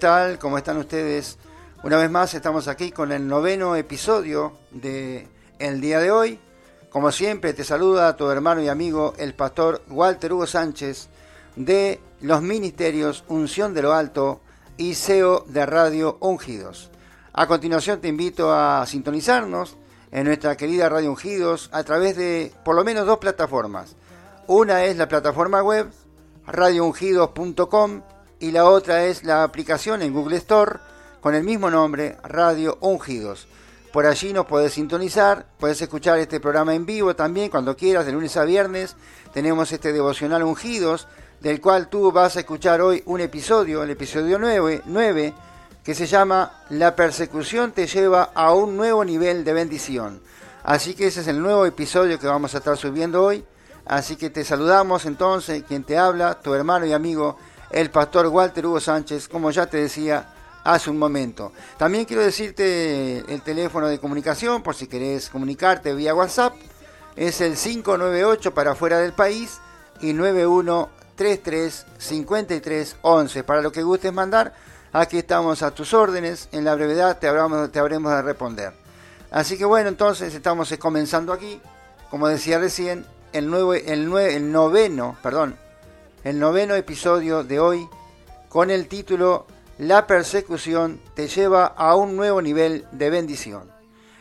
tal? ¿Cómo están ustedes? Una vez más estamos aquí con el noveno episodio de El día de hoy. Como siempre te saluda tu hermano y amigo el pastor Walter Hugo Sánchez de los ministerios Unción de lo Alto y CEO de Radio Ungidos. A continuación te invito a sintonizarnos en nuestra querida Radio Ungidos a través de por lo menos dos plataformas. Una es la plataforma web radioungidos.com y la otra es la aplicación en Google Store con el mismo nombre, Radio Ungidos. Por allí nos puedes sintonizar, puedes escuchar este programa en vivo también cuando quieras, de lunes a viernes. Tenemos este devocional Ungidos, del cual tú vas a escuchar hoy un episodio, el episodio 9, 9 que se llama La persecución te lleva a un nuevo nivel de bendición. Así que ese es el nuevo episodio que vamos a estar subiendo hoy. Así que te saludamos entonces, quien te habla, tu hermano y amigo, el pastor Walter Hugo Sánchez, como ya te decía hace un momento. También quiero decirte el teléfono de comunicación por si querés comunicarte vía WhatsApp. Es el 598 para fuera del país y 91335311. Para lo que gustes mandar, aquí estamos a tus órdenes. En la brevedad te habremos, te habremos de responder. Así que bueno, entonces estamos comenzando aquí. Como decía recién, el, nuevo, el, nue- el noveno, perdón, el noveno episodio de hoy con el título La persecución te lleva a un nuevo nivel de bendición.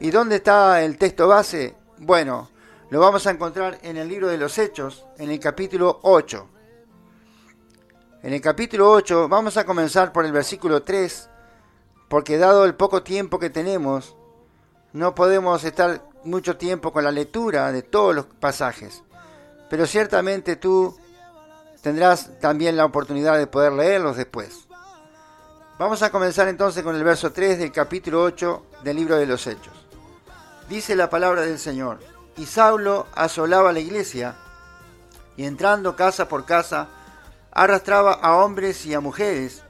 ¿Y dónde está el texto base? Bueno, lo vamos a encontrar en el libro de los Hechos, en el capítulo 8. En el capítulo 8 vamos a comenzar por el versículo 3, porque dado el poco tiempo que tenemos, no podemos estar mucho tiempo con la lectura de todos los pasajes. Pero ciertamente tú tendrás también la oportunidad de poder leerlos después. Vamos a comenzar entonces con el verso 3 del capítulo 8 del libro de los Hechos. Dice la palabra del Señor, y Saulo asolaba la iglesia, y entrando casa por casa, arrastraba a hombres y a mujeres,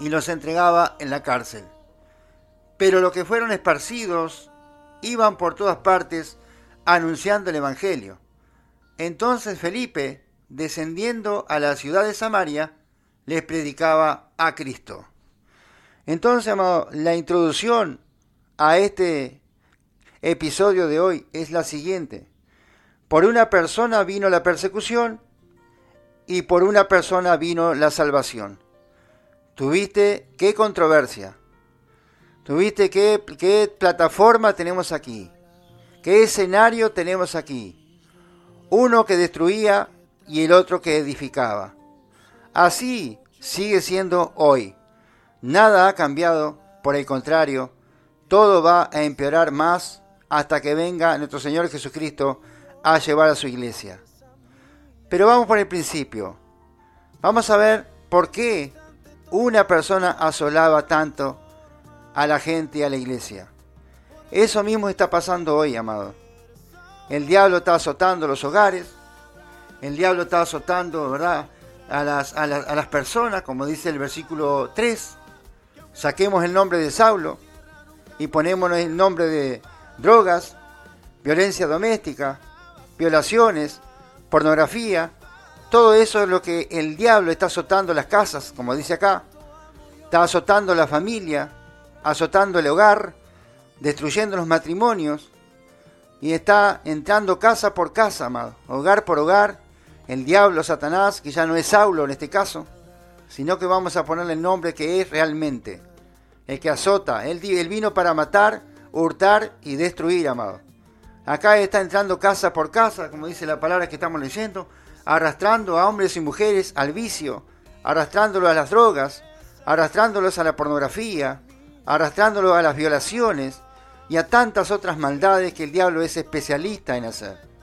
y los entregaba en la cárcel. Pero los que fueron esparcidos iban por todas partes anunciando el Evangelio. Entonces Felipe, descendiendo a la ciudad de Samaria, les predicaba a Cristo. Entonces, amado, la introducción a este episodio de hoy es la siguiente. Por una persona vino la persecución y por una persona vino la salvación. ¿Tuviste qué controversia? ¿Tuviste qué, qué plataforma tenemos aquí? ¿Qué escenario tenemos aquí? Uno que destruía y el otro que edificaba. Así sigue siendo hoy. Nada ha cambiado, por el contrario, todo va a empeorar más hasta que venga nuestro Señor Jesucristo a llevar a su iglesia. Pero vamos por el principio. Vamos a ver por qué una persona asolaba tanto a la gente y a la iglesia. Eso mismo está pasando hoy, amado. El diablo está azotando los hogares, el diablo está azotando, ¿verdad? A las, a, a las personas, como dice el versículo 3. Saquemos el nombre de Saulo y ponemos el nombre de drogas, violencia doméstica, violaciones, pornografía. Todo eso es lo que el diablo está azotando las casas, como dice acá. Está azotando la familia, azotando el hogar, destruyendo los matrimonios. Y está entrando casa por casa, amado, hogar por hogar. El diablo, Satanás, que ya no es Saulo en este caso, sino que vamos a ponerle el nombre que es realmente. El que azota. Él, él vino para matar, hurtar y destruir, amado. Acá está entrando casa por casa, como dice la palabra que estamos leyendo, arrastrando a hombres y mujeres al vicio, arrastrándolos a las drogas, arrastrándolos a la pornografía, arrastrándolos a las violaciones y a tantas otras maldades que el diablo es especialista en hacer.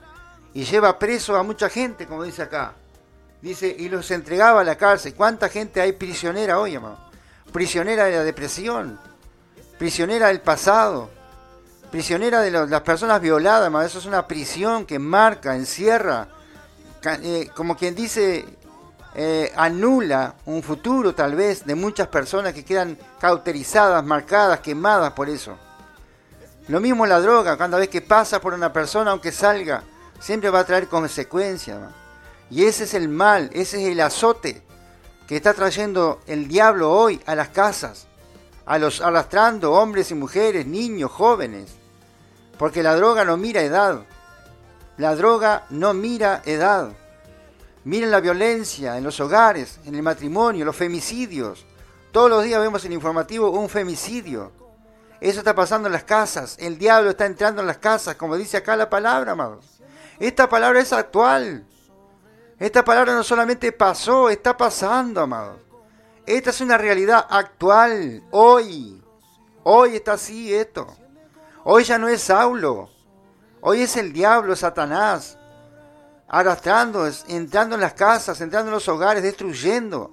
Y lleva preso a mucha gente, como dice acá. Dice, y los entregaba a la cárcel. ¿Cuánta gente hay prisionera hoy, amado? Prisionera de la depresión, prisionera del pasado, prisionera de las personas violadas, amado. Eso es una prisión que marca, encierra, eh, como quien dice, eh, anula un futuro tal vez de muchas personas que quedan cauterizadas, marcadas, quemadas por eso. Lo mismo la droga, cada vez que pasa por una persona, aunque salga, siempre va a traer consecuencias. Y ese es el mal, ese es el azote que está trayendo el diablo hoy a las casas, a los arrastrando hombres y mujeres, niños, jóvenes. Porque la droga no mira edad. La droga no mira edad. Miren la violencia en los hogares, en el matrimonio, los femicidios. Todos los días vemos en el informativo un femicidio. Eso está pasando en las casas. El diablo está entrando en las casas, como dice acá la palabra, amados. Esta palabra es actual. Esta palabra no solamente pasó, está pasando, amados. Esta es una realidad actual, hoy. Hoy está así esto. Hoy ya no es Saulo. Hoy es el diablo, Satanás, arrastrando, entrando en las casas, entrando en los hogares, destruyendo,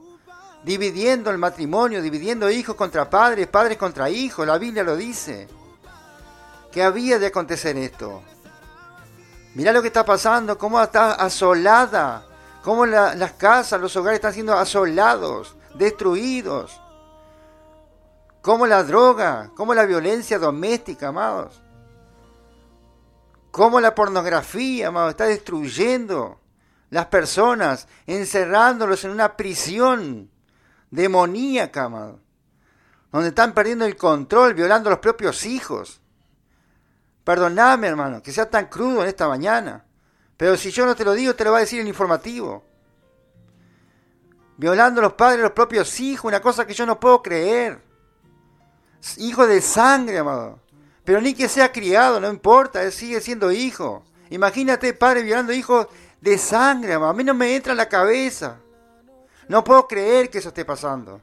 dividiendo el matrimonio, dividiendo hijos contra padres, padres contra hijos. La Biblia lo dice. Que había de acontecer esto. Mirá lo que está pasando, cómo está asolada, cómo las casas, los hogares están siendo asolados, destruidos. Cómo la droga, cómo la violencia doméstica, amados. Cómo la pornografía, amados, está destruyendo las personas, encerrándolos en una prisión demoníaca, amados. Donde están perdiendo el control, violando a los propios hijos. Perdoname, hermano, que sea tan crudo en esta mañana. Pero si yo no te lo digo, te lo va a decir el informativo. Violando a los padres de los propios hijos, una cosa que yo no puedo creer. Hijo de sangre, amado. Pero ni que sea criado, no importa, él sigue siendo hijo. Imagínate, padre violando hijos de sangre, amado. A mí no me entra en la cabeza. No puedo creer que eso esté pasando.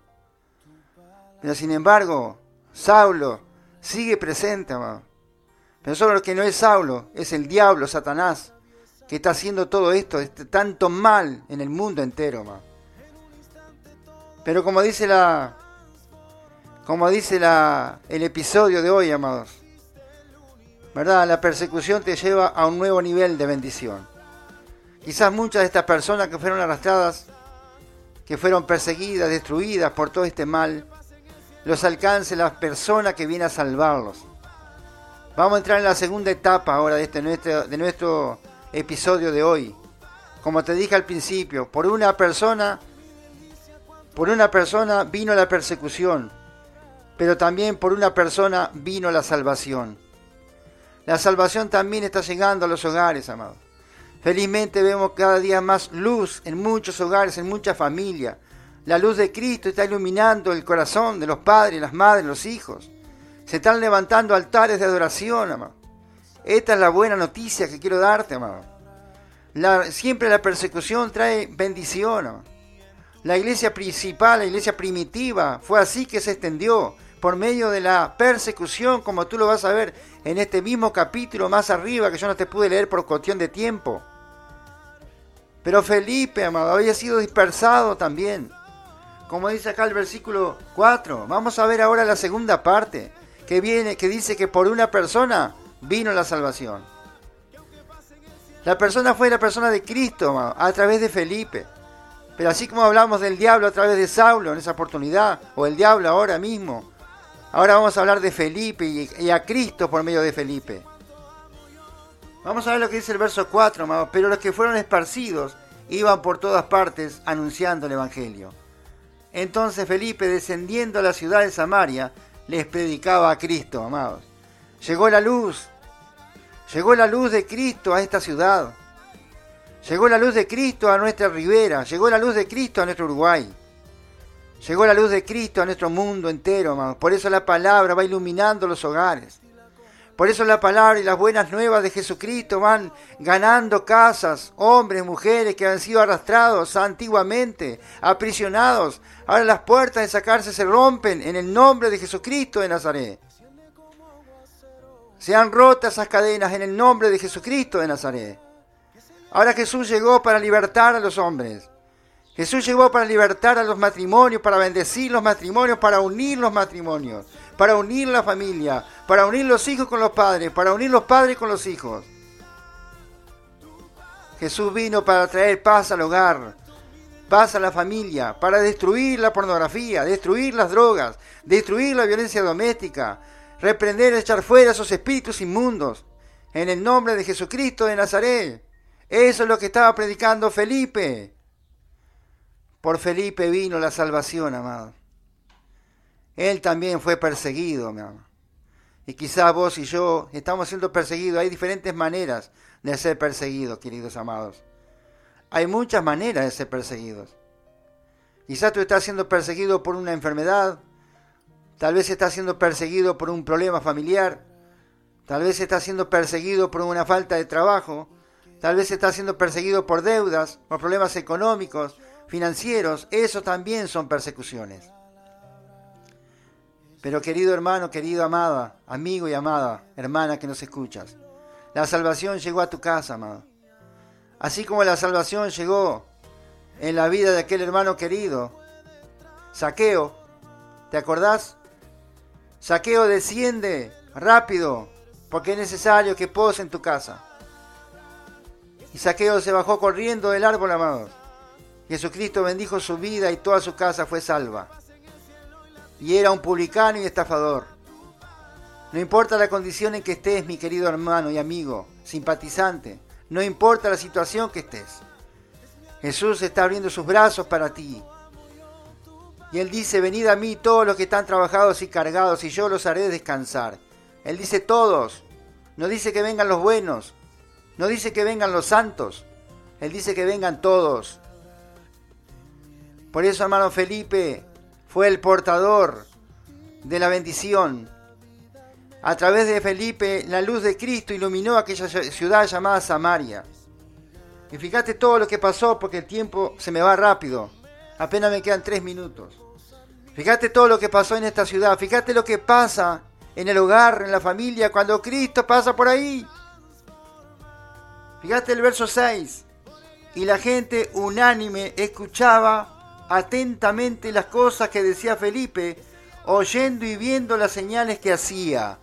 Pero sin embargo, Saulo sigue presente, amado. Lo que no es Saulo, es el diablo, Satanás, que está haciendo todo esto, este tanto mal en el mundo entero, amado. Pero como dice la. Como dice la, el episodio de hoy, amados. ¿Verdad? La persecución te lleva a un nuevo nivel de bendición. Quizás muchas de estas personas que fueron arrastradas, que fueron perseguidas, destruidas por todo este mal, los alcance la persona que viene a salvarlos. Vamos a entrar en la segunda etapa ahora de, este, nuestro, de nuestro episodio de hoy. Como te dije al principio, por una persona, por una persona vino la persecución, pero también por una persona vino la salvación. La salvación también está llegando a los hogares, amados. Felizmente vemos cada día más luz en muchos hogares, en muchas familias. La luz de Cristo está iluminando el corazón de los padres, las madres, los hijos. Se están levantando altares de adoración, amado. Esta es la buena noticia que quiero darte, amado. siempre la persecución trae bendición. La iglesia principal, la iglesia primitiva, fue así que se extendió por medio de la persecución, como tú lo vas a ver en este mismo capítulo más arriba, que yo no te pude leer por cuestión de tiempo. Pero Felipe, amado, había sido dispersado también. Como dice acá el versículo 4. Vamos a ver ahora la segunda parte que viene, que dice que por una persona vino la salvación. La persona fue la persona de Cristo a través de Felipe. Pero así como hablamos del diablo a través de Saulo en esa oportunidad, o el diablo ahora mismo, ahora vamos a hablar de Felipe y, a Cristo por medio de Felipe. Vamos a ver lo que dice el verso 4, pero los que fueron esparcidos iban por todas partes anunciando el Evangelio. Entonces Felipe, descendiendo a la ciudad de Samaria, les predicaba a Cristo, amados. Llegó la luz, llegó la luz de Cristo a esta ciudad. Llegó la luz de Cristo a nuestra ribera, llegó la luz de Cristo a nuestro Uruguay. Llegó la luz de Cristo a nuestro mundo entero, amados. Por eso la palabra va iluminando los hogares. Por eso la palabra y las buenas nuevas de Jesucristo van ganando casas, hombres, mujeres que han sido arrastrados antiguamente, aprisionados. Ahora las puertas de esa cárcel se rompen en el nombre de Jesucristo de Nazaret. Se han roto esas cadenas en el nombre de Jesucristo de Nazaret. Ahora Jesús llegó para libertar a los hombres. Jesús llegó para libertar a los matrimonios, para bendecir los matrimonios, para unir los matrimonios para unir la familia, para unir los hijos con los padres, para unir los padres con los hijos. Jesús vino para traer paz al hogar. pasa la familia para destruir la pornografía, destruir las drogas, destruir la violencia doméstica, reprender, echar fuera esos espíritus inmundos. En el nombre de Jesucristo de Nazaret. Eso es lo que estaba predicando Felipe. Por Felipe vino la salvación, amado. Él también fue perseguido, mi amado. Y quizás vos y yo estamos siendo perseguidos. Hay diferentes maneras de ser perseguidos, queridos amados. Hay muchas maneras de ser perseguidos. Quizás tú estás siendo perseguido por una enfermedad, tal vez estás siendo perseguido por un problema familiar, tal vez estás siendo perseguido por una falta de trabajo, tal vez estás siendo perseguido por deudas, por problemas económicos, financieros, eso también son persecuciones. Pero querido hermano, querido amada, amigo y amada, hermana que nos escuchas, la salvación llegó a tu casa, amado. Así como la salvación llegó en la vida de aquel hermano querido, Saqueo, ¿te acordás? Saqueo desciende rápido, porque es necesario que pose en tu casa. Y Saqueo se bajó corriendo del árbol, amados. Jesucristo bendijo su vida y toda su casa fue salva. Y era un publicano y estafador. No importa la condición en que estés, mi querido hermano y amigo, simpatizante, no importa la situación que estés. Jesús está abriendo sus brazos para ti. Y Él dice, venid a mí todos los que están trabajados y cargados, y yo los haré descansar. Él dice todos. No dice que vengan los buenos. No dice que vengan los santos. Él dice que vengan todos. Por eso, hermano Felipe, fue el portador de la bendición. A través de Felipe, la luz de Cristo iluminó aquella ciudad llamada Samaria. Y fíjate todo lo que pasó porque el tiempo se me va rápido. Apenas me quedan tres minutos. Fíjate todo lo que pasó en esta ciudad. Fíjate lo que pasa en el hogar, en la familia, cuando Cristo pasa por ahí. Fíjate el verso 6. Y la gente unánime escuchaba atentamente las cosas que decía Felipe, oyendo y viendo las señales que hacía.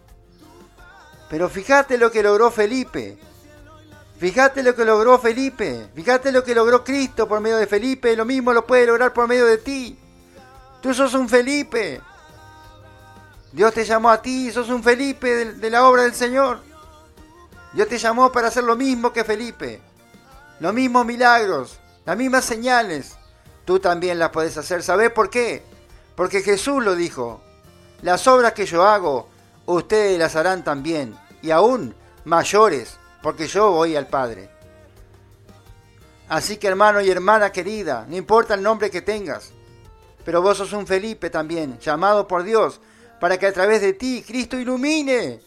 Pero fíjate lo que logró Felipe. Fíjate lo que logró Felipe. Fíjate lo que logró Cristo por medio de Felipe. Lo mismo lo puede lograr por medio de ti. Tú sos un Felipe. Dios te llamó a ti, sos un Felipe de, de la obra del Señor. Dios te llamó para hacer lo mismo que Felipe. Los mismos milagros, las mismas señales tú también las puedes hacer. ¿Sabes por qué? Porque Jesús lo dijo. Las obras que yo hago, ustedes las harán también, y aún mayores, porque yo voy al Padre. Así que hermano y hermana querida, no importa el nombre que tengas, pero vos sos un Felipe también, llamado por Dios, para que a través de ti Cristo ilumine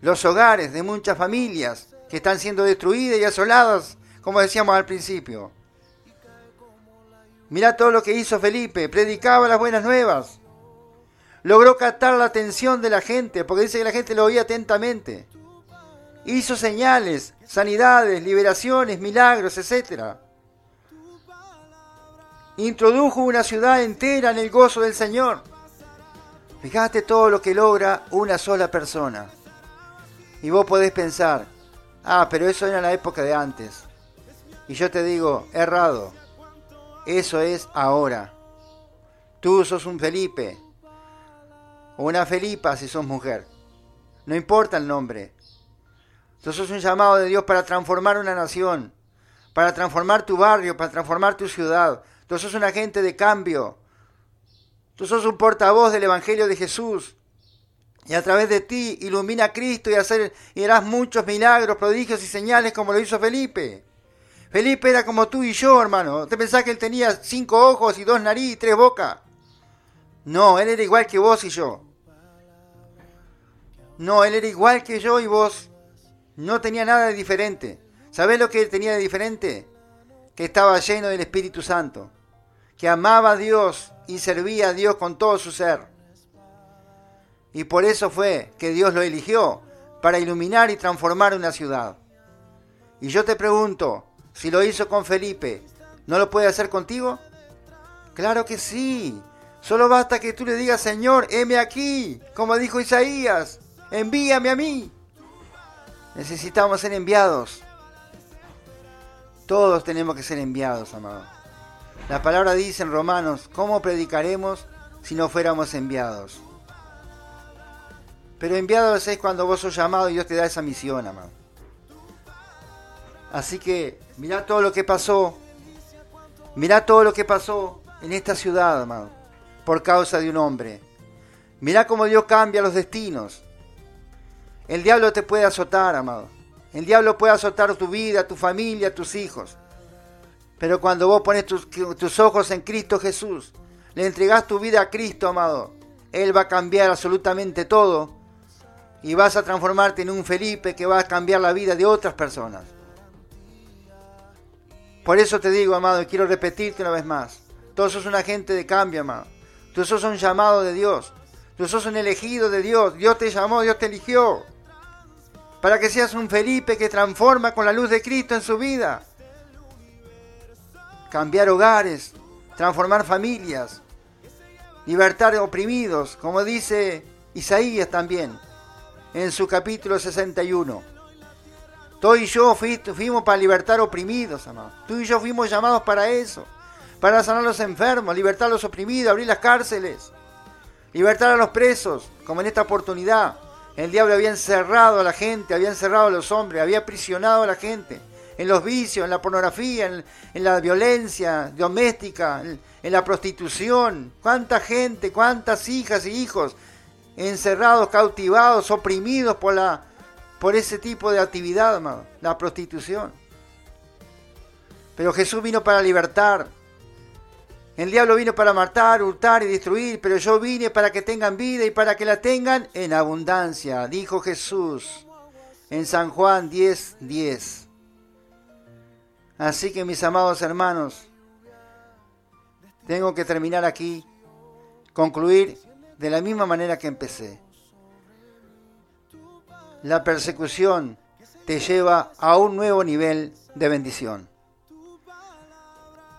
los hogares de muchas familias que están siendo destruidas y asoladas, como decíamos al principio. Mirá todo lo que hizo Felipe, predicaba las buenas nuevas. Logró captar la atención de la gente, porque dice que la gente lo oía atentamente. Hizo señales, sanidades, liberaciones, milagros, etc. Introdujo una ciudad entera en el gozo del Señor. Fíjate todo lo que logra una sola persona. Y vos podés pensar, ah, pero eso era la época de antes. Y yo te digo, errado. Eso es ahora. Tú sos un Felipe o una Felipa si sos mujer. No importa el nombre. Tú sos un llamado de Dios para transformar una nación, para transformar tu barrio, para transformar tu ciudad. Tú sos un agente de cambio. Tú sos un portavoz del Evangelio de Jesús. Y a través de ti ilumina a Cristo y, hacer, y harás muchos milagros, prodigios y señales como lo hizo Felipe. Felipe era como tú y yo, hermano. ¿Te pensás que él tenía cinco ojos y dos nariz y tres bocas? No, él era igual que vos y yo. No, él era igual que yo y vos. No tenía nada de diferente. ¿Sabés lo que él tenía de diferente? Que estaba lleno del Espíritu Santo. Que amaba a Dios y servía a Dios con todo su ser. Y por eso fue que Dios lo eligió para iluminar y transformar una ciudad. Y yo te pregunto, si lo hizo con Felipe, ¿no lo puede hacer contigo? Claro que sí. Solo basta que tú le digas, Señor, heme aquí, como dijo Isaías, envíame a mí. Necesitamos ser enviados. Todos tenemos que ser enviados, amado. La palabra dice en Romanos, ¿cómo predicaremos si no fuéramos enviados? Pero enviados es cuando vos sos llamado y Dios te da esa misión, amado. Así que mirá todo lo que pasó. Mirá todo lo que pasó en esta ciudad, amado, por causa de un hombre. Mirá cómo Dios cambia los destinos. El diablo te puede azotar, amado. El diablo puede azotar tu vida, tu familia, tus hijos. Pero cuando vos pones tus, tus ojos en Cristo Jesús, le entregás tu vida a Cristo, amado, Él va a cambiar absolutamente todo y vas a transformarte en un Felipe que va a cambiar la vida de otras personas. Por eso te digo, amado, y quiero repetirte una vez más, todos sos un agente de cambio, amado. Tú sos un llamado de Dios. Tú sos un elegido de Dios. Dios te llamó, Dios te eligió. Para que seas un Felipe que transforma con la luz de Cristo en su vida. Cambiar hogares, transformar familias, libertar oprimidos, como dice Isaías también en su capítulo 61. Tú y yo fuimos para libertar oprimidos, amado. Tú y yo fuimos llamados para eso. Para sanar a los enfermos, libertar a los oprimidos, abrir las cárceles. Libertar a los presos, como en esta oportunidad. El diablo había encerrado a la gente, había encerrado a los hombres, había aprisionado a la gente. En los vicios, en la pornografía, en, la violencia doméstica, en la prostitución. ¿Cuánta gente, cuántas hijas y hijos encerrados, cautivados, oprimidos por, la, por ese tipo de actividad, la prostitución. Pero Jesús vino para libertar. El diablo vino para matar, hurtar y destruir, pero yo vine para que tengan vida y para que la tengan en abundancia, dijo Jesús en San Juan 10, 10. Así que mis amados hermanos, tengo que terminar aquí, concluir de la misma manera que empecé. La persecución te lleva a un nuevo nivel de bendición.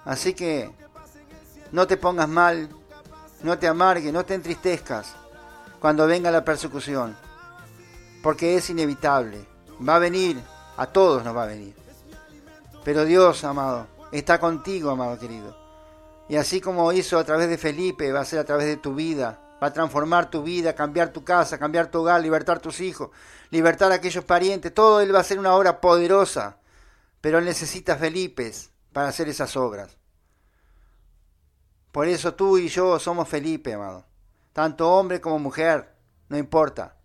Así que no te pongas mal, no te amargues, no te entristezcas cuando venga la persecución, porque es inevitable. Va a venir, a todos nos va a venir. Pero Dios, amado, está contigo, amado querido. Y así como hizo a través de Felipe, va a ser a través de tu vida, Va a transformar tu vida, cambiar tu casa, cambiar tu hogar, libertar tus hijos, libertar a aquellos parientes. Todo Él va a ser una obra poderosa. Pero Él necesita Felipes para hacer esas obras. Por eso tú y yo somos Felipe, amado. Tanto hombre como mujer, no importa.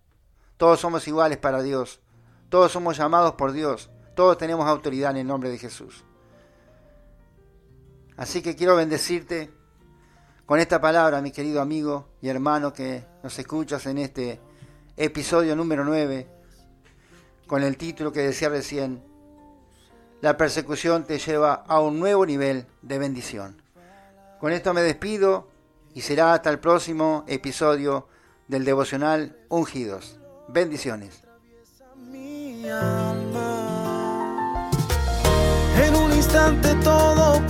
Todos somos iguales para Dios. Todos somos llamados por Dios. Todos tenemos autoridad en el nombre de Jesús. Así que quiero bendecirte con esta palabra, mi querido amigo y hermano que nos escuchas en este episodio número 9, con el título que decía recién, la persecución te lleva a un nuevo nivel de bendición. Con esto me despido y será hasta el próximo episodio del devocional Ungidos. Bendiciones. En un instante todo